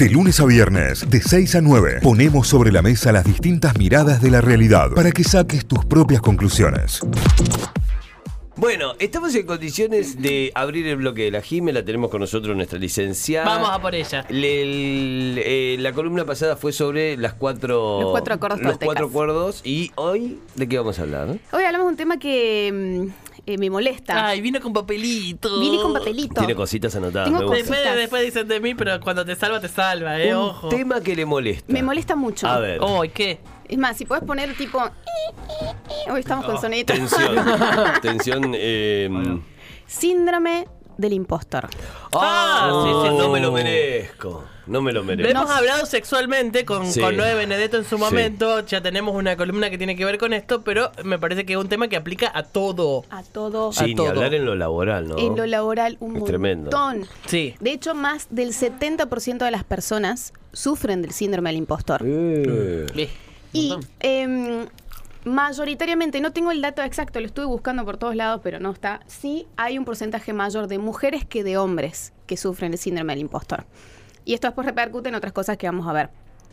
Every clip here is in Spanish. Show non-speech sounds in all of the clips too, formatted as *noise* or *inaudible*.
De lunes a viernes, de 6 a 9, ponemos sobre la mesa las distintas miradas de la realidad para que saques tus propias conclusiones. Bueno, estamos en condiciones de abrir el bloque de la Jime, la tenemos con nosotros nuestra licenciada. Vamos a por ella. Le- el- eh, la columna pasada fue sobre las cuatro, Los cuatro acuerdos los toltecas. cuatro acuerdos y hoy de qué vamos a hablar. Hoy hablamos de un tema que mm, eh, me molesta. Ay, vino con papelito. Vine con papelito. Tiene cositas anotadas. Tengo me gusta. Después, Cositas. después dicen de mí, pero cuando te salva, te salva, eh, Un ojo. tema que le molesta. Me molesta mucho. A ver. Oh, ¿y qué? Es más, si puedes poner tipo. Hoy estamos con soniditos. Tensión. *laughs* Tensión. eh, Síndrome del impostor. Ah, sí, sí, no me lo merezco. No me lo Lo merezco. hemos hablado sexualmente con, Sí. con Noé Benedetto en su Sí. momento. Ya tenemos una columna que tiene que ver con esto, pero me parece que es un tema que aplica a todo. A todo. Sí, ni todo. hablar en lo laboral, ¿no? En lo laboral, un Es tremendo. montón. Sí. De hecho, más del 70% de las personas sufren del síndrome del impostor. Eh. Eh, Y em, mayoritariamente, no tengo el dato exacto, lo estuve buscando por todos lados, pero no está. Sí hay un porcentaje mayor de mujeres que de hombres que sufren el síndrome del impostor. Y esto después repercute en otras cosas que vamos a ver.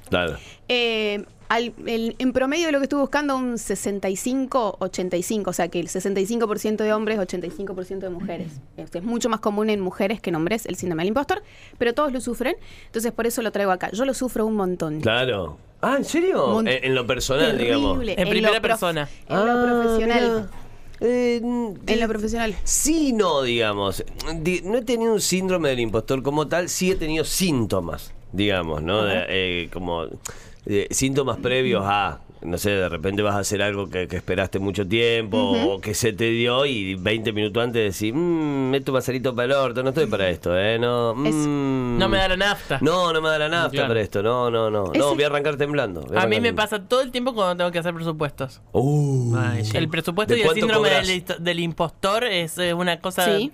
Claro. Eh, al- el- en promedio de lo que estuve buscando, un 65-85, o sea que el 65% de hombres, 85% de mujeres. Es, es mucho más común en mujeres que en hombres el síndrome del impostor, pero todos lo sufren, entonces por eso lo traigo acá. Yo lo sufro un montón. Claro. Ah, ¿en serio? Mon- En, en lo personal, digamos. En lo primera persona. En lo Ah, profesional. mira. Eh, En lo profesional. Sí, no, digamos. Di- No he tenido un síndrome del impostor como tal, sí he tenido síntomas, digamos, ¿no? De- eh, como eh, síntomas previos a, no sé, de repente vas a hacer algo que, que esperaste mucho tiempo o que se te dio y 20 minutos antes decís, mmm, meto pasarito para el orto, no estoy para esto, ¿eh? No, Es- mm, No me da la nafta. No, no me da la nafta Claro. para esto, no, no, no. No, voy a arrancar temblando. A mí arrancar me temblando. pasa todo el tiempo cuando tengo que hacer presupuestos. Uh. El presupuesto ¿De y el síndrome del, del impostor es eh, una cosa Sí.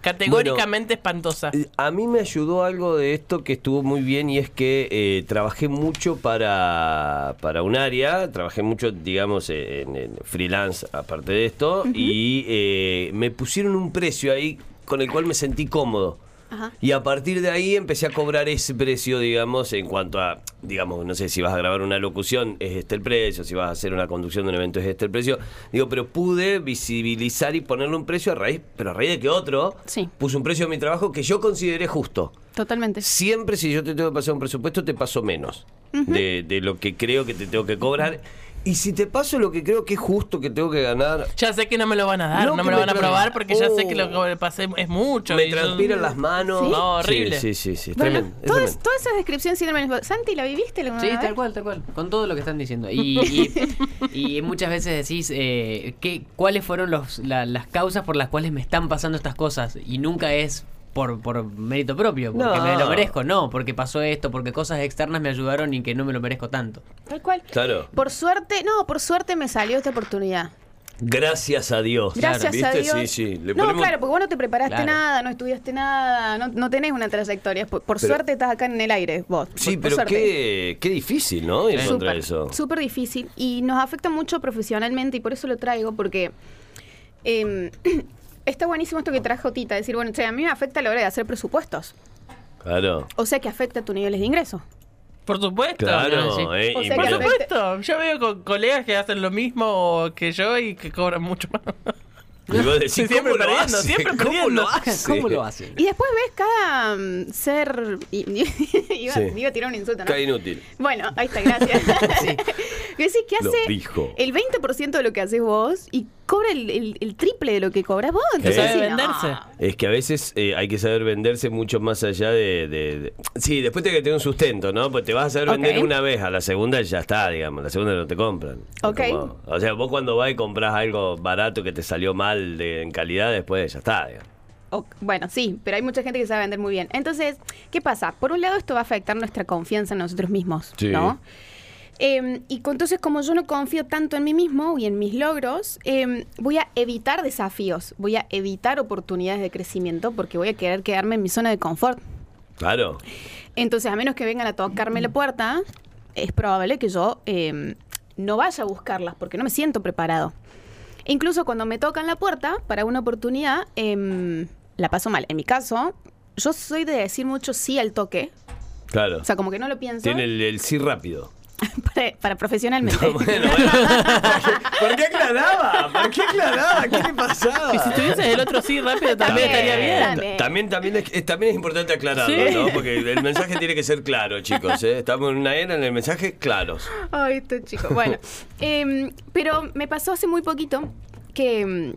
Categóricamente espantosa. Eh, A mí me ayudó algo de esto que estuvo muy bien y es que eh, trabajé mucho para, para un área, trabajé mucho, digamos, en, en freelance aparte de esto y eh, me pusieron un precio ahí con el cual me sentí cómodo. Ajá. Y a partir de ahí empecé a cobrar ese precio, digamos, en cuanto a, digamos, no sé, si vas a grabar una locución, es este el precio, si vas a hacer una conducción de un evento, es este el precio. Digo, pero pude visibilizar y ponerle un precio a raíz, pero a raíz de que otro Sí. puso un precio a mi trabajo que yo consideré justo. Totalmente. Siempre si yo te tengo que pasar un presupuesto, te paso menos de, de lo que creo que te tengo que cobrar. Y si te paso lo que creo que es justo que tengo que ganar, Ya sé que no me lo van a dar, No, me lo me van a probar porque ya sé que lo Oh. que pasé es mucho. me y yo- transpiran las manos. ¿Sí? No, horrible. Sí, sí, sí, sí, Bueno, tremendo, es toda, esa descripción síndrome. Santi, ¿la viviste alguna Sí, vez? tal cual, tal cual. Con todo lo que están diciendo. Y, y, y muchas veces decís eh, ¿qué, cuáles fueron los, la- las causas por las cuales me están pasando estas cosas. Y nunca es por, por mérito propio, porque No. me lo merezco. No, porque pasó esto, porque cosas externas me ayudaron y que no me lo merezco tanto. Tal cual. Claro. Por suerte, no, por suerte me salió esta oportunidad. Gracias a Dios. Gracias ¿Viste? a Dios. Sí, sí. Le no, ponemos- claro, porque vos no te preparaste Claro. nada, no estudiaste nada, no, no tenés una trayectoria. Por, por Pero- suerte estás acá en el aire, vos. Sí, por pero qué, qué difícil, ¿no? Ir contra Súper, eso. súper difícil y nos afecta mucho profesionalmente y por eso lo traigo porque em, *clears throat* está buenísimo esto que trajo Tita, decir, bueno, che, a mí me afecta a la hora de hacer presupuestos, Claro. o sea que afecta a tus niveles de ingreso. Por supuesto. Claro, sí. eh, O y sea Por supuesto. Yo veo con colegas que hacen lo mismo que yo y que cobran mucho más. y vos decís, Sí, siempre ¿cómo lo perdiendo, hace? siempre ¿Cómo perdiendo. lo hace? *laughs* ¿Cómo lo hacen? Y después ves cada mm, ser... y- *laughs* iba, Sí. iba a tirar un insulto, ¿no? Qué inútil. Bueno, ahí está, gracias. *laughs* Que decís que Lo hace dijo. el 20% de lo que haces vos y cobra el, el- el triple de lo que cobras vos. Entonces, no. venderse. Es que a veces eh, hay que saber venderse mucho más allá de, de- de- Sí, después tiene que tener un sustento, ¿no? Pues te vas a saber vender una vez, a la segunda ya está, digamos. La segunda no te compran. Ok. como- o sea, vos cuando vas y compras algo barato que te salió mal de, en calidad, después ya está, digamos. O- bueno, sí, pero hay mucha gente que sabe vender muy bien. Entonces, ¿qué pasa? Por un lado, esto va a afectar nuestra confianza en nosotros mismos, Sí. ¿no? Eh, y entonces, como yo no confío tanto en mí mismo y en mis logros, eh, voy a evitar desafíos, voy a evitar oportunidades de crecimiento porque voy a querer quedarme en mi zona de confort. Claro. Entonces, a menos que vengan a tocarme la puerta, es probable que yo eh, no vaya a buscarlas porque no me siento preparado. E incluso cuando me tocan la puerta para una oportunidad, em, la paso mal. En mi caso, yo soy de decir mucho sí al toque. Claro. O sea, como que no lo pienso Tiene el, el sí rápido. *laughs* para, para profesionalmente. *laughs* Bueno, bueno. ¿Por qué aclaraba? ¿Por qué aclaraba? ¿Qué le pasaba? Y si tuvieses el otro sí rápido también También, estaría bien. también. También, también, es, también es importante aclararlo, Sí. ¿no? Porque el mensaje tiene que ser claro, chicos. ¿eh? Estamos en una era en el mensaje claros. Ay, este chico. Bueno, *laughs* em, pero me pasó hace muy poquito que, em,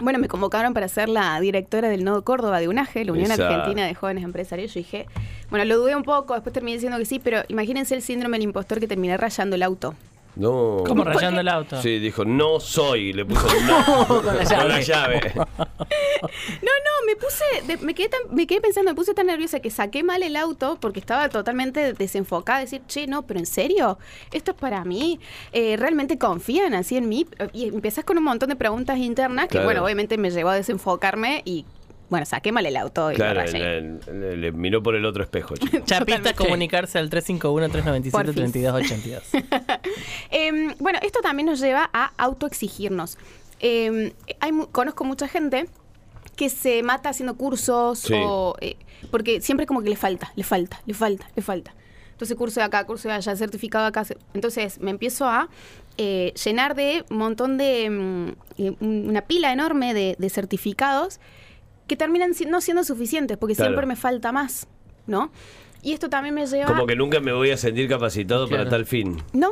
bueno, me convocaron para ser la directora del Nodo Córdoba de UNAGE, la Unión. Argentina de Jóvenes Empresarios. Yo dije, bueno, lo dudé un poco, después terminé diciendo que sí, pero imagínense el síndrome del impostor que terminé rayando el auto. No. Como rayando el auto. Sí, dijo, no soy. Le puso *laughs* no. Con la llave. Con la llave. *laughs* No, no, me puse, de- me, quedé tan- me quedé pensando, me puse tan nerviosa que saqué mal el auto porque estaba totalmente desenfocada. Decir, che, no, pero en serio, esto es para mí. Eh, ¿Realmente confían así en mí? Y empezás con un montón de preguntas internas que, Claro. bueno, obviamente me llevó a desenfocarme y, bueno, saqué mal el auto y lo Claro, rayé. le, le- le miró por el otro espejo, *laughs* chicos. Chapista Totalmente. comunicarse al 351-397-3282. *laughs* Em, bueno, esto también nos lleva a autoexigirnos. Hay, mu- conozco mucha gente que se mata haciendo cursos Sí. o eh, porque siempre como que le falta, le falta, le falta, le falta. Entonces curso de acá, curso de allá, certificado acá. ce- Entonces me empiezo a eh, llenar de un montón de mm, eh, una pila enorme de, de certificados que terminan si- no siendo suficientes porque Claro. siempre me falta más, ¿no? Y esto también me lleva Como que nunca me voy a sentir capacitado para Claro. tal fin. no,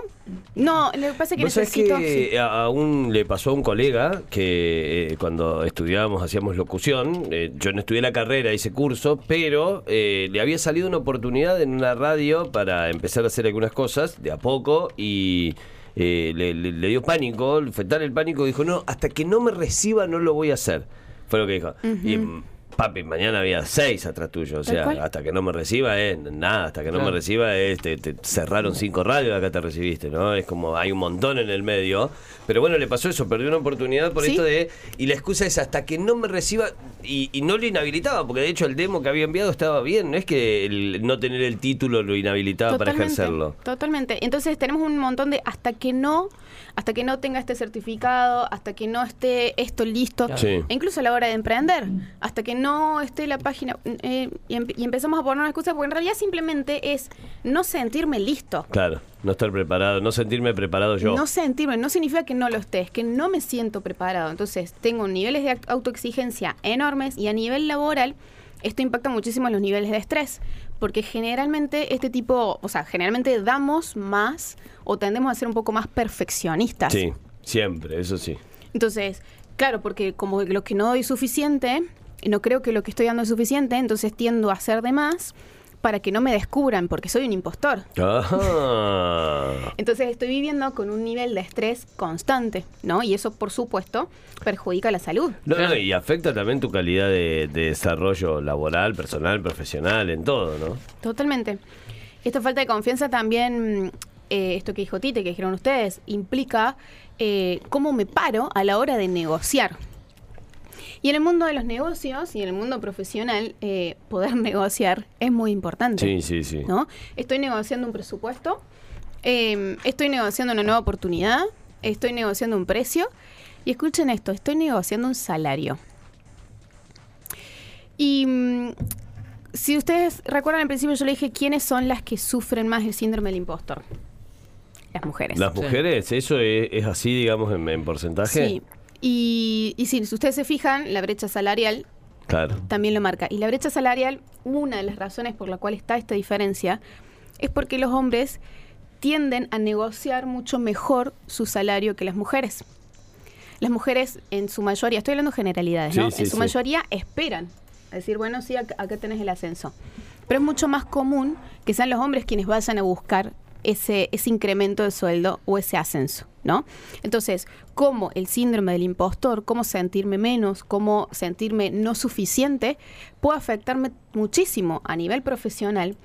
no, lo que pasa es que ¿Vos sabés necesito que sí. a a un, le pasó a un colega que eh, cuando estudiábamos, hacíamos locución, eh, yo no estudié la carrera, hice curso, pero eh, le había salido una oportunidad en una radio para empezar a hacer algunas cosas de a poco y eh, le, le- le dio pánico, fue tal el pánico, dijo, no, hasta que no me reciba no lo voy a hacer. Fue lo que dijo. Y mm, papi, mañana había seis atrás tuyo, o sea, hasta que no me reciba es nada, hasta que no me reciba es, te, te cerraron cinco radios acá te recibiste, ¿no? Es como hay un montón en el medio. Pero bueno, le pasó eso, perdió una oportunidad por Sí. esto de. Y la excusa es hasta que no me reciba. Y, y no lo inhabilitaba, porque de hecho el demo que había enviado estaba bien. No es que el no tener el título lo inhabilitaba para ejercerlo. Totalmente. Entonces tenemos un montón de hasta que no, hasta que no tenga este certificado, hasta que no esté esto listo, Sí. e incluso a la hora de emprender, hasta que no esté la página eh, y, empe- y empezamos a poner una excusa, porque en realidad simplemente es no sentirme listo. Claro, no estar preparado, no sentirme preparado yo. No sentirme, no significa que no lo esté, es que no me siento preparado. Entonces, tengo niveles de autoexigencia enormes y a nivel laboral, esto impacta muchísimo en los niveles de estrés, porque generalmente este tipo, o sea, generalmente damos más o tendemos a ser un poco más perfeccionistas. Sí, siempre, eso sí. Entonces, claro, porque como lo que no doy suficiente, no creo que lo que estoy dando es suficiente, entonces tiendo a hacer de más para que no me descubran, porque soy un impostor. Ajá. Entonces estoy viviendo con un nivel de estrés constante, ¿no? Y eso, por supuesto, perjudica la salud. No, no, y afecta también tu calidad de, de desarrollo laboral, personal, profesional, en todo, ¿no? Totalmente. Esta falta de confianza también, eh, esto que dijo Tite, que dijeron ustedes, implica eh, cómo me paro a la hora de negociar. Y en el mundo de los negocios y en el mundo profesional, eh, poder *laughs* negociar es muy importante. Sí, sí, sí. ¿no? Estoy negociando un presupuesto, eh, estoy negociando una nueva oportunidad, estoy negociando un precio y escuchen esto, estoy negociando un salario. Y mm, si ustedes recuerdan al principio yo le dije quiénes son las que sufren más el síndrome del impostor. Las mujeres. Las mujeres, ¿eso es, es así, digamos, en, en porcentaje? Sí. Y, y si ustedes se fijan, la brecha salarial Claro. también lo marca. Y la brecha salarial, una de las razones por la cual está esta diferencia, es porque los hombres tienden a negociar mucho mejor su salario que las mujeres. Las mujeres, en su mayoría, estoy hablando generalidades, ¿no? Sí, sí, en su sí. mayoría esperan. a decir, bueno, sí, acá, acá tenés el ascenso. Pero es mucho más común que sean los hombres quienes vayan a buscar ese, ese incremento de sueldo o ese ascenso, ¿no? Entonces, cómo el síndrome del impostor, cómo sentirme menos, cómo sentirme no suficiente, puede afectarme muchísimo a nivel profesional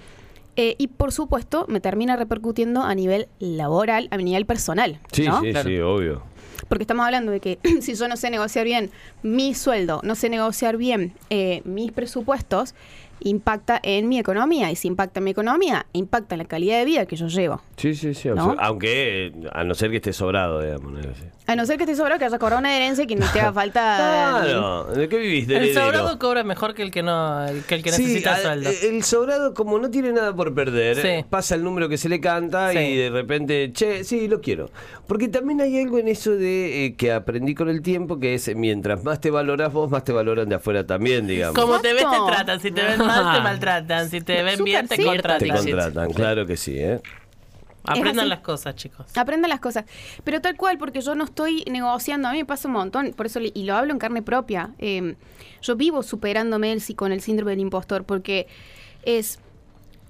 eh, y, por supuesto, me termina repercutiendo a nivel laboral, a nivel personal, Sí, ¿no? sí, Claro. sí, obvio. Porque estamos hablando de que *clears throat* si yo no sé negociar bien mi sueldo, no sé negociar bien eh, mis presupuestos, impacta en mi economía. Y si impacta en mi economía, impacta en la calidad de vida que yo llevo. Sí, sí, sí. Aunque, eh, a no ser que esté sobrado, digamos. ¿no? Sí. A no ser que esté sobrado, que haya cobrado una herencia y que no te haga *laughs* falta. Claro. ¿De qué vivís? De El heredero? sobrado cobra mejor que el que no que el que Sí, necesita al- sueldo. El sobrado, como no tiene nada por perder, Sí. pasa el número que se le canta Sí. y de repente, che, sí, lo quiero. Porque también hay algo en eso de eh, que aprendí con el tiempo, que es mientras más te valorás vos, más te valoran de afuera también, digamos. Como te ves, te tratan. Si te ven mal, te maltratan. Si te ven bien, te cierto. Te contratan. contratan, claro que sí, ¿eh? Aprendan las cosas, chicos. Aprendan las cosas. Pero tal cual, porque yo no estoy negociando, a mí me pasa un montón, por eso, le- y lo hablo en carne propia. eh, yo vivo superándome el, sí- con el síndrome del impostor, porque es,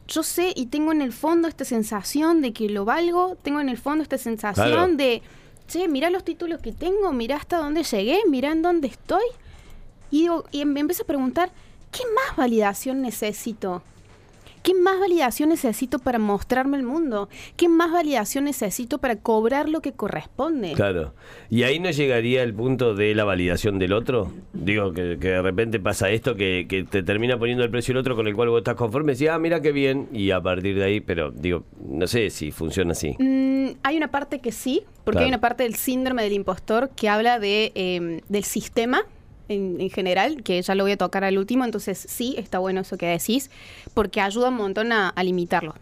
yo sé y tengo en el fondo esta sensación de que lo valgo, tengo en el fondo esta sensación Claro. de, che, mira los títulos que tengo, mira hasta dónde llegué, mira en dónde estoy. Y, digo, y me empiezo a preguntar, ¿qué más validación necesito? ¿Qué más validación necesito para mostrarme el mundo? ¿Qué más validación necesito para cobrar lo que corresponde? Claro. ¿Y ahí no llegaría el punto de la validación del otro? Digo, que, que de repente pasa esto, que, que te termina poniendo el precio el otro con el cual vos estás conforme, decís, ah, mira qué bien, y a partir de ahí, pero digo, no sé si funciona así. Mm, hay una parte que sí, porque Claro. hay una parte del síndrome del impostor que habla de, eh, del sistema en, en general, que ya lo voy a tocar al último, entonces sí, está bueno eso que decís, porque ayuda un montón a, a limitarlo.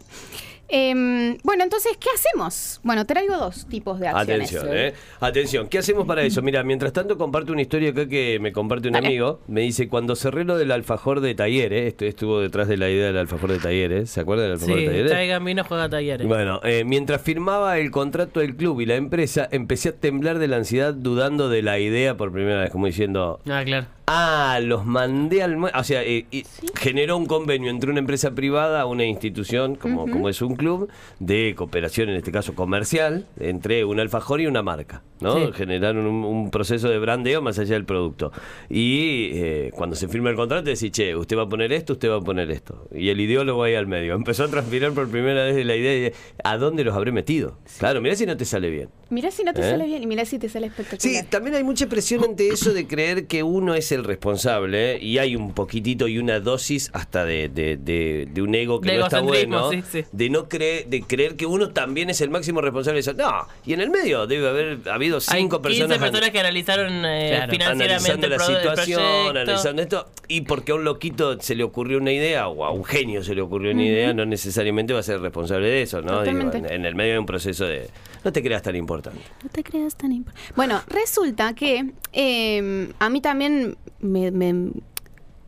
Em, bueno, entonces, ¿qué hacemos? Bueno, traigo dos tipos de acciones. Atención, ¿eh? Atención, ¿qué hacemos para eso? Mira, mientras tanto comparto una historia acá que me comparte un Dale. amigo. Me dice, cuando cerré lo del alfajor de talleres, esto estuvo detrás de la idea del alfajor de talleres, ¿se acuerdan del alfajor de Sí, talleres? traigan vino, juega talleres. Bueno, eh, mientras firmaba el contrato del club y la empresa, empecé a temblar de la ansiedad dudando de la idea por primera vez, como diciendo, Ah, claro. ah, los mandé al... mue-". O sea, eh, y generó un convenio entre una empresa privada, una institución, como, como es un club, de cooperación, en este caso comercial, entre un alfajor y una marca, ¿no? Sí. Generaron un, un proceso de brandeo más allá del producto. Y eh, cuando se firma el contrato, decís, che, usted va a poner esto, usted va a poner esto. Y el ideólogo ahí al medio. *laughs* Empezó a transpirar por primera vez la idea de a dónde los habré metido. Claro, mirá si no te sale bien. Mirá si no te ¿Eh? sale bien y mirá si te sale espectacular. Sí, también hay mucha presión ante eso de creer que uno es el responsable ¿eh? y hay un poquitito y una dosis hasta de, de- de- de un ego que De no está bueno, sí, sí. de no creer, de creer que uno también es el máximo responsable de eso. No, y en el medio debe haber habido Hay cinco 15 personas, personas que analizaron eh, Claro, financieramente analizando la situación, analizando esto, y porque a un loquito se le ocurrió una idea o a un genio se le ocurrió una idea, no necesariamente va a ser responsable de eso, ¿no? Digo, en, en el medio de un proceso de no te creas tan importante. No te creas tan importante. Bueno, resulta que eh, a mí también me, me-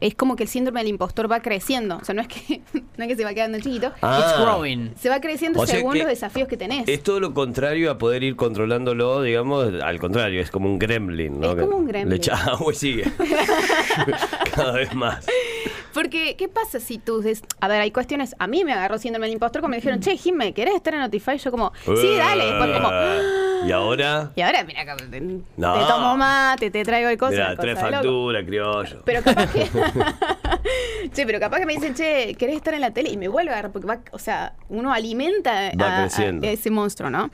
es como que el síndrome del impostor va creciendo. O sea, no es que, *laughs* no es que se va quedando chiquito. Ah. It's growing. Se va creciendo O sea según los desafíos que tenés. Es todo lo contrario a poder ir controlándolo, digamos, al contrario, es como un gremlin, ¿no? Es como un gremlin. Le echa agua y sigue. *laughs* *laughs* Cada vez más. Porque, ¿qué pasa si tú dices, a ver, hay cuestiones, a mí me agarró síndrome del impostor como me dijeron, che, Jimmy, ¿querés estar en Notify? Yo como, sí, dale. Después como, Ah, Y ahora, y ahora, mira, te, tomo mate, te traigo el mira, cosa tres de loco. facturas, criollo. Pero capaz que. *laughs* che, pero capaz que me dicen, che, ¿querés estar en la tele? Y me vuelve a agarrar, porque va, o sea, uno alimenta Va a- a creciendo. ese monstruo, ¿no?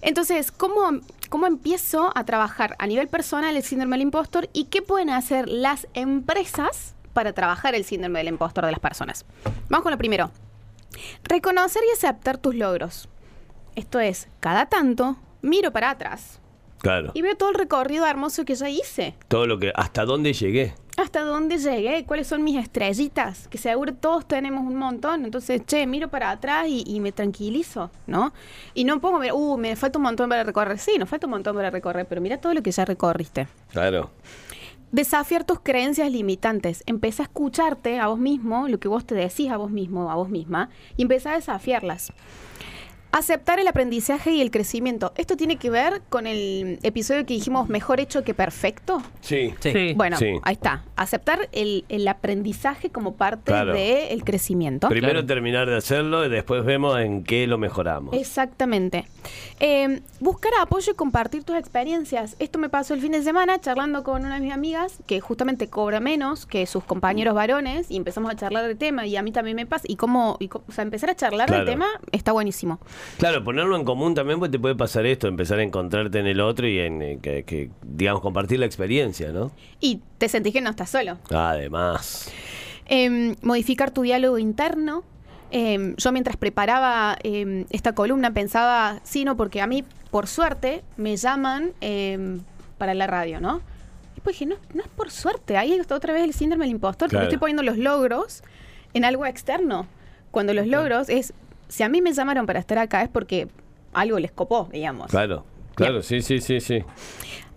Entonces, ¿cómo, ¿cómo empiezo a trabajar a nivel personal el síndrome del impostor y qué pueden hacer las empresas para trabajar el síndrome del impostor de las personas? Vamos con lo primero. Reconocer y aceptar tus logros. Esto es, cada tanto miro para atrás Claro. y veo todo el recorrido hermoso que ya hice. Todo lo que, hasta dónde llegué. ¿Hasta dónde llegué? ¿Cuáles son mis estrellitas? Que seguro todos tenemos un montón. Entonces, che, miro para atrás y, y me tranquilizo, ¿no? Y no pongo, ver, uh, me falta un montón para recorrer. Sí, nos falta un montón para recorrer, pero mira todo lo que ya recorriste. Claro. Desafiar tus creencias limitantes. Empieza a escucharte a vos mismo, lo que vos te decís a vos mismo, a vos misma, y empieza a desafiarlas. Aceptar el aprendizaje y el crecimiento. Esto tiene que ver con el episodio que dijimos mejor hecho que perfecto. Sí. Sí. Bueno, Sí. ahí está. Aceptar el, el aprendizaje como parte Claro. del crecimiento. Primero Claro. terminar de hacerlo y después vemos en qué lo mejoramos. Exactamente. Eh, buscar apoyo y compartir tus experiencias. Esto me pasó el fin de semana charlando con una de mis amigas que justamente cobra menos que sus compañeros varones y empezamos a charlar del tema y a mí también me pasa. Y cómo, y cómo- o sea, empezar a charlar Claro. del tema está buenísimo. Claro, ponerlo en común también pues te puede pasar esto, empezar a encontrarte en el otro y en eh, que, que, digamos, compartir la experiencia, ¿no? Y te sentís que no estás solo. Además. Em, modificar tu diálogo interno. Em, yo mientras preparaba em, esta columna pensaba, sí, no, porque a mí, por suerte, me llaman para la radio, ¿no? Y después dije, no, no es por suerte, ahí está otra vez el síndrome del impostor, Claro. porque estoy poniendo los logros en algo externo. Cuando los logros es, si a mí me llamaron para estar acá es porque algo les copó, digamos. Claro, claro, sí, sí, sí, sí.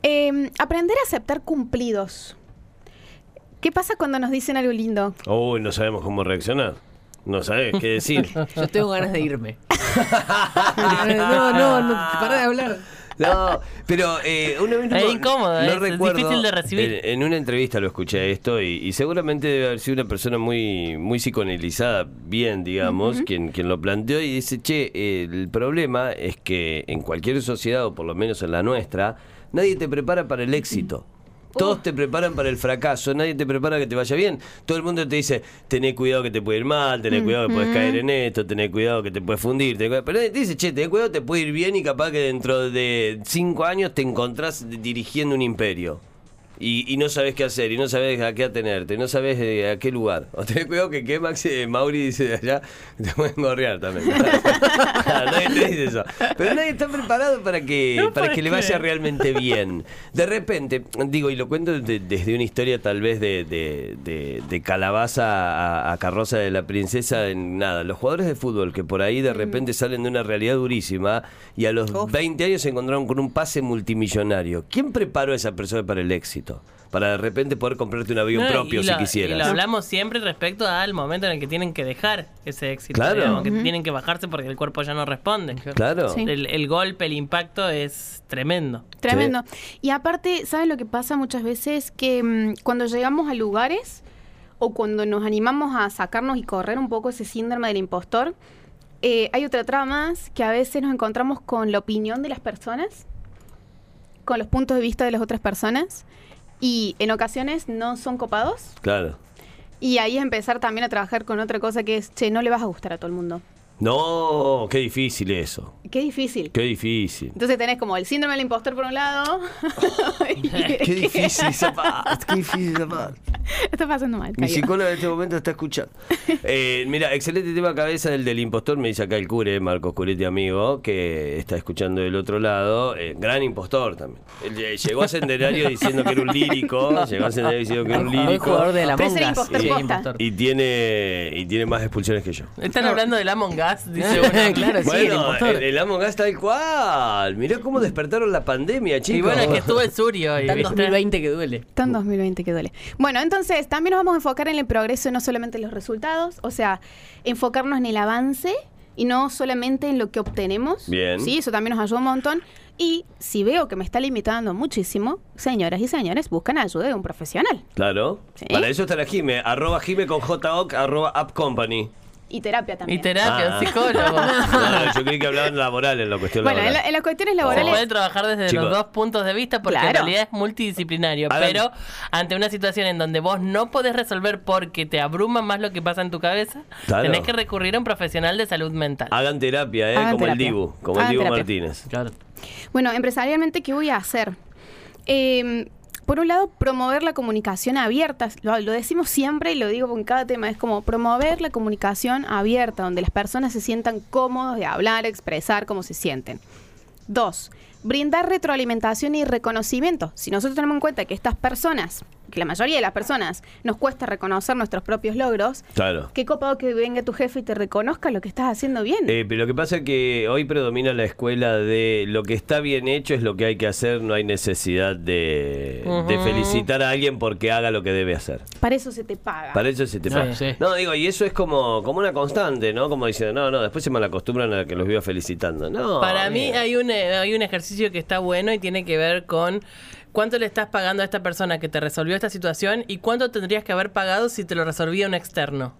Em, aprender a aceptar cumplidos. ¿Qué pasa cuando nos dicen algo lindo? Uy, no sabemos cómo reaccionar. No sabes qué decir. *laughs* Yo tengo ganas de irme. *laughs* no, no, no, para de hablar. No, pero eh, una vez no, Es incómodo, no es- recuerdo, difícil de recibir. En, en una entrevista lo escuché esto y, y seguramente debe haber sido una persona muy, muy psicoanalizada, bien, digamos, quien, quien lo planteó y dice, che, eh, el problema es que en cualquier sociedad, o por lo menos en la nuestra, nadie te prepara para el éxito. Todos te preparan para el fracaso, nadie te prepara que te vaya bien. Todo el mundo te dice, tené cuidado que te puede ir mal, tené cuidado que puedes caer en esto, tené cuidado que te puedes fundir. Pero nadie te dice, che, tené cuidado, te puede ir bien y capaz que dentro de cinco años te encontrás dirigiendo un imperio. Y, y no sabes qué hacer, y no sabes a qué atenerte, y no sabes eh, a qué lugar. O *laughs* tenés cuidado que qué Maxi, eh, Mauri dice de allá, *laughs* te pueden gorrear también. nadie te dice eso. Pero nadie está preparado para que, No, para ¿por que le vaya realmente bien. De repente, digo, y lo cuento de- desde una historia tal vez de, de, calabaza a, a carroza de la princesa, en nada, los jugadores de fútbol que por ahí de repente salen de una realidad durísima y a los 20 años se encontraron con un pase multimillonario. ¿Quién preparó a esa persona para el éxito? Para de repente poder comprarte un avión No, propio si quisieras. Y lo hablamos siempre respecto al momento en el que tienen que dejar ese éxito. Claro. digamos, que tienen que bajarse porque el cuerpo ya no responde. Claro. Sí. El, el golpe, el impacto es tremendo. Tremendo. Y aparte, ¿saben lo que pasa muchas veces? Que mm, cuando llegamos a lugares o cuando nos animamos a sacarnos y correr un poco ese síndrome del impostor, eh, hay otra trama más que a veces nos encontramos con la opinión de las personas, con los puntos de vista de las otras personas, y en ocasiones no son copados. Claro. Y ahí es empezar también a trabajar con otra cosa que es, che, no le vas a gustar a todo el mundo. No, qué difícil eso. Qué difícil. Qué difícil. Entonces tenés como el síndrome del impostor por un lado. *laughs* Qué difícil esa parte. Qué difícil esa parte. *laughs* Está pasando mal. Mi psicóloga en este momento está escuchando. *laughs* Eh, mira, excelente tema cabeza del del impostor, me dice acá el cure, Marcos Curetti, amigo, que está escuchando del otro lado. Eh, gran impostor también. Él, eh, llegó a Sendenario diciendo que era un lírico. Llegó a Sendenario diciendo que era un lírico. jugador de la posta. impostor. Y tiene, y tiene más expulsiones que yo. Están hablando del Among Us, dice uno. *laughs* Claro, sí, el bueno, el, el Among Us tal cual. Mirá cómo despertaron la pandemia, chicos. Y bueno, es que estuvo el Surio. En ¿viste? 2020 que duele. Tan 2020 que duele. Bueno, entonces también nos vamos a enfocar en el progreso, no solamente en los resultados, o sea, enfocarnos en el avance y no solamente en lo que obtenemos. Bien. Sí, eso también nos ayuda un montón. Y si veo que me está limitando muchísimo, señoras y señores, buscan ayuda de un profesional. Claro. Sí. Para eso está la Jime. Arroba Jime con JOC, arroba App Company. Y terapia también. Y terapia, Ah. un psicólogo. *laughs* No, yo creí que hablaban laboral en la cuestión bueno, en, laboral. la- en las cuestiones Se laborales... puede trabajar desde Chicos. los dos puntos de vista porque en Claro. realidad es multidisciplinario. Pero ante una situación en donde vos no podés resolver porque te abruma más lo que pasa en tu cabeza, Claro. tenés que recurrir a un profesional de salud mental. Hagan terapia, ¿eh? Hagan como terapia. el Dibu, como Hagan el Dibu terapia. Martínez. Claro. Bueno, empresarialmente, ¿qué voy a hacer? Eh, por un lado, promover la comunicación abierta. Lo, decimos siempre y lo digo con cada tema. Es como promover la comunicación abierta, donde las personas se sientan cómodos de hablar, expresar cómo se sienten. Dos, brindar retroalimentación y reconocimiento. Si nosotros tenemos en cuenta que estas personas, que la mayoría de las personas, nos cuesta reconocer nuestros propios logros, Claro. qué copado que venga tu jefe y te reconozca lo que estás haciendo bien. Eh, pero lo que pasa es que hoy predomina la escuela de lo que está bien hecho es lo que hay que hacer, no hay necesidad de, felicitar a alguien porque haga lo que debe hacer. Para eso se te paga. Para eso se te paga. sí. No, digo, y eso es como, como una constante, ¿no? Como diciendo, no, no, después se malacostumbran a que los viva felicitando. No. Para mí mira. hay un, eh, hay un ejercicio que está bueno y tiene que ver con cuánto le estás pagando a esta persona que te resolvió esta situación y cuánto tendrías que haber pagado si te lo resolvía un externo.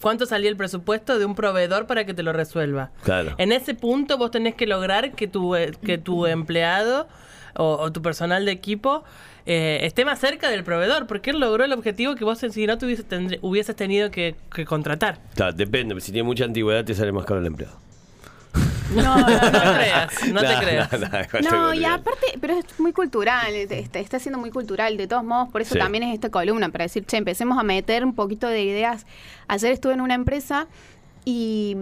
¿Cuánto salía el presupuesto de un proveedor para que te lo resuelva? Claro. En ese punto vos tenés que lograr que tu, eh, que tu empleado o, o tu personal de equipo eh, esté más cerca del proveedor, porque él logró el objetivo que vos si no tendr- hubieses tenido que, que contratar. Claro, depende, si tiene mucha antigüedad te sale más caro el empleado. No, *laughs* no, No creas, no te creas. no, y aparte, pero es muy cultural, está, está siendo muy cultural, de todos modos, por eso Sí. también es esta columna, para decir, che, empecemos a meter un poquito de ideas. Ayer estuve en una empresa y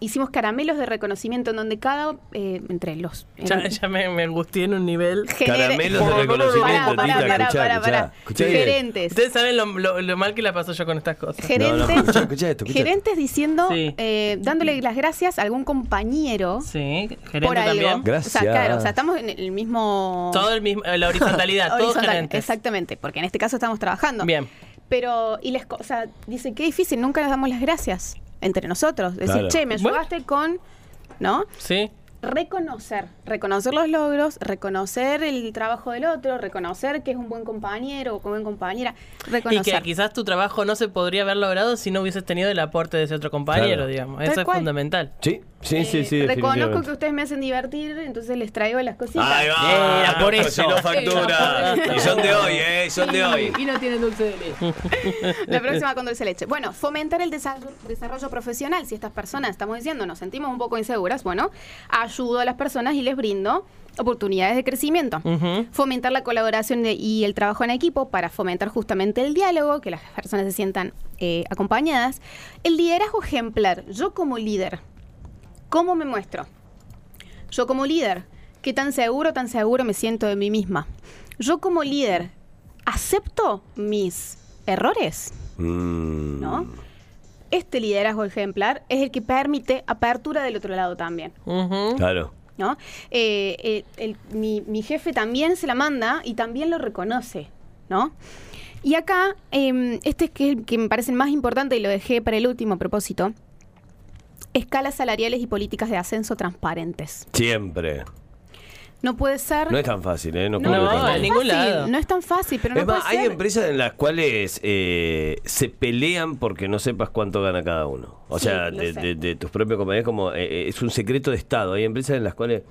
hicimos caramelos de reconocimiento en donde cada, eh, entre los... Ya, ya me, me angustié en un nivel. Caramelos de reconocimiento, Pará, Tita, pará, escuchá, pará, escuchá. pará. Escuchá bien. Gerentes. Ustedes saben lo, lo- lo mal que la paso yo con estas cosas. Gerentes, No, no, escuchá, escuchá esto, escuchá gerentes diciendo, Sí. eh, dándole las gracias a algún compañero Sí, gerente por algo. también. Gracias. O sea, claro, o sea, estamos en el mismo... Todo el mismo, la horizontalidad, *laughs* todos Horizontal, gerentes. Exactamente, porque en este caso estamos trabajando. Bien. Pero, y les, co- o sea, dice, qué difícil, nunca les damos las gracias entre nosotros. Decir, Claro. che, me Bueno. ayudaste con, ¿no? Sí. Reconocer, reconocer los logros, reconocer el trabajo del otro, reconocer que es un buen compañero o buen compañera, Y reconocer. que quizás tu trabajo no se podría haber logrado si no hubieses tenido el aporte de ese otro compañero, Claro. digamos. Tal Eso es fundamental. Sí, sí, Eh, sí, sí. reconozco que ustedes me hacen divertir, entonces les traigo las cositas. Ahí va, Yeah, por eso. no factura. Sí, Y son de hoy, ¿eh? Son de hoy. Y no tienen dulce de leche. *laughs* La próxima con dulce de leche. Bueno, fomentar el desarrollo, desarrollo profesional. Si estas personas, estamos diciendo, nos sentimos un poco inseguras, bueno, ayudo a las personas y les brindo oportunidades de crecimiento. Fomentar la colaboración de- y el trabajo en equipo para fomentar justamente el diálogo, que las personas se sientan eh, acompañadas. El liderazgo ejemplar. Yo como líder, ¿cómo me muestro? Yo como líder, ¿qué tan seguro, tan seguro me siento de mí misma? Yo como líder, ¿acepto mis errores? Mm. ¿No? Este liderazgo ejemplar es el que permite apertura del otro lado también. Claro. ¿no? Eh, eh, el- mi, mi jefe también se la manda y también lo reconoce, ¿no? Y acá, eh, este es que, que me parece el más importante y lo dejé para el último propósito, escalas salariales y políticas de ascenso transparentes. Siempre. No puede ser... No es tan fácil, ¿eh? No, No, creo que no, tan en fácil. ningún fácil, lado. No es tan fácil, pero no es más, puede hay ser. empresas en las cuales eh, se pelean porque no sepas cuánto gana cada uno. O Sí, sea, de, de- de tus propios compañeros, como eh, eh, es un secreto de Estado. Hay empresas en las cuales,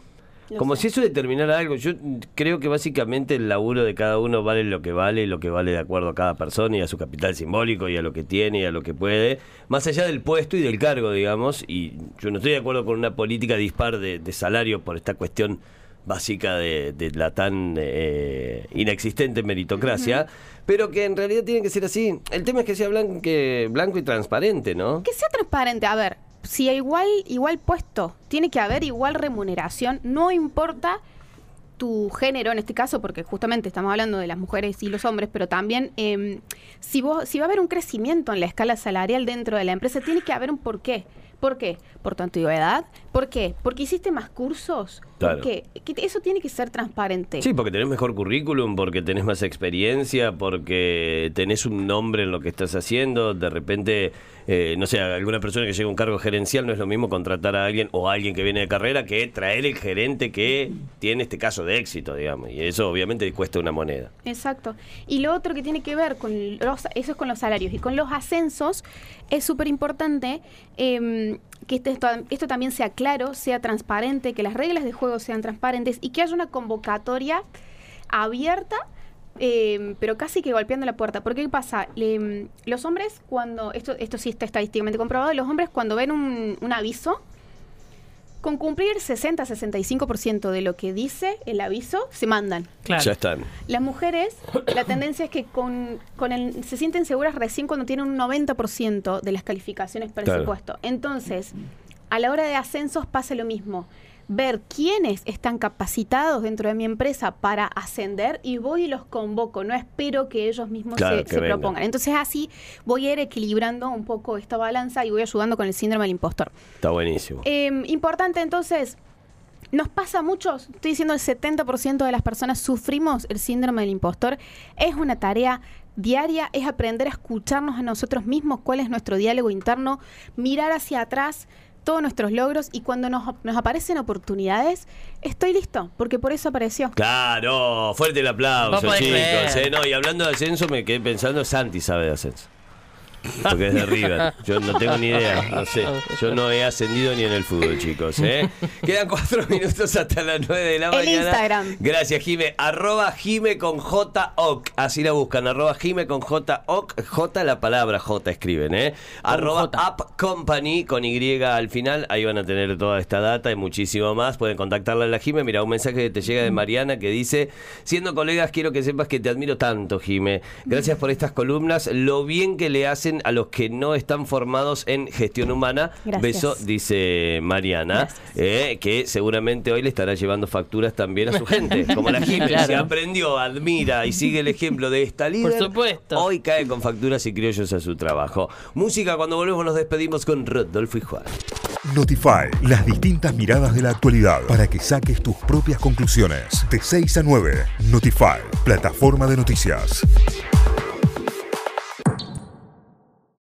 como sé. si eso determinara algo, yo creo que básicamente el laburo de cada uno vale lo que vale, lo que vale de acuerdo a cada persona y a su capital simbólico y a lo que tiene y a lo que puede, más allá del puesto y del cargo, digamos. Y yo no estoy de acuerdo con una política dispar de, de salario por esta cuestión básica de, de la tan eh, inexistente meritocracia, pero que en realidad tiene que ser así. El tema es que sea blanco, que- blanco y transparente, ¿no? Que sea transparente. A ver, si igual, igual puesto, tiene que haber igual remuneración, no importa tu género en este caso, porque justamente estamos hablando de las mujeres y los hombres, pero también em, si, vos, si va a haber un crecimiento en la escala salarial dentro de la empresa, tiene que haber un porqué. ¿Por qué? Por tu antigüedad. ¿Por qué? Porque hiciste más cursos. Claro. Que Eso tiene que ser transparente. Sí, porque tenés mejor currículum, porque tenés más experiencia, porque tenés un nombre en lo que estás haciendo. De repente, eh, no sé, alguna persona que llega a un cargo gerencial no es lo mismo contratar a alguien o a alguien que viene de carrera que traer el gerente que tiene este caso de éxito, digamos. Y eso obviamente cuesta una moneda. Exacto. Y lo otro que tiene que ver con los, eso es con los salarios y con los ascensos, es súper importante em, que este- esto, esto también sea claro, sea transparente, que las reglas de juego sean transparentes y que haya una convocatoria abierta, em, pero casi que golpeando la puerta. Porque ¿qué pasa? Le- los hombres cuando, esto, esto sí está estadísticamente comprobado, los hombres cuando ven un, un aviso, con cumplir 60-65% de lo que dice el aviso, se mandan. Claro. Ya están. Las mujeres, la tendencia es que con, con el, se sienten seguras recién cuando tienen un 90% de las calificaciones presupuesto. Entonces, a la hora de ascensos pasa lo mismo. Ver quiénes están capacitados dentro de mi empresa para ascender y voy y los convoco. No espero que ellos mismos Claro, se, propongan. Entonces así voy a ir equilibrando un poco esta balanza y voy ayudando con el síndrome del impostor. Está buenísimo. Eh, importante entonces, nos pasa a muchos, estoy diciendo el 70% de las personas sufrimos el síndrome del impostor. Es una tarea diaria, es aprender a escucharnos a nosotros mismos, cuál es nuestro diálogo interno, mirar hacia atrás todos nuestros logros y cuando nos, nos aparecen oportunidades, estoy listo, porque por eso apareció. Claro, fuerte el No aplauso, chicos. eh. No, y hablando de ascenso, me quedé pensando, Santi sabe de ascenso. Porque es de River. Yo no tengo ni idea. No sé. Yo no he ascendido ni en el fútbol, chicos. ¿eh? Quedan cuatro minutos hasta las nueve de la El mañana. Instagram. Gracias, Jime. Arroba Jime con J -oc. Así la buscan. Arroba Jime con J -oc. J la palabra J escriben, ¿eh? Arroba. App Company con Y al final. Ahí van a tener toda esta data y muchísimo más. Pueden contactarla a la Jime. Mira, un mensaje que te llega de Mariana que dice: Siendo colegas, quiero que sepas que te admiro tanto, Jime. Gracias por estas columnas. Lo bien que le hacen a los que no están formados en gestión humana. Gracias. Beso, dice Mariana. Eh, que seguramente hoy le estará llevando facturas también a su gente. *laughs* Como la Jime, Claro. se aprendió, admira y sigue el ejemplo de esta líder. Por supuesto. Hoy cae con facturas y criollos a su trabajo. Música, cuando volvemos nos despedimos con Rodolfo y Juan. Notify, las distintas miradas de la actualidad para que saques tus propias conclusiones. De 6 a 9, Notify, plataforma de noticias.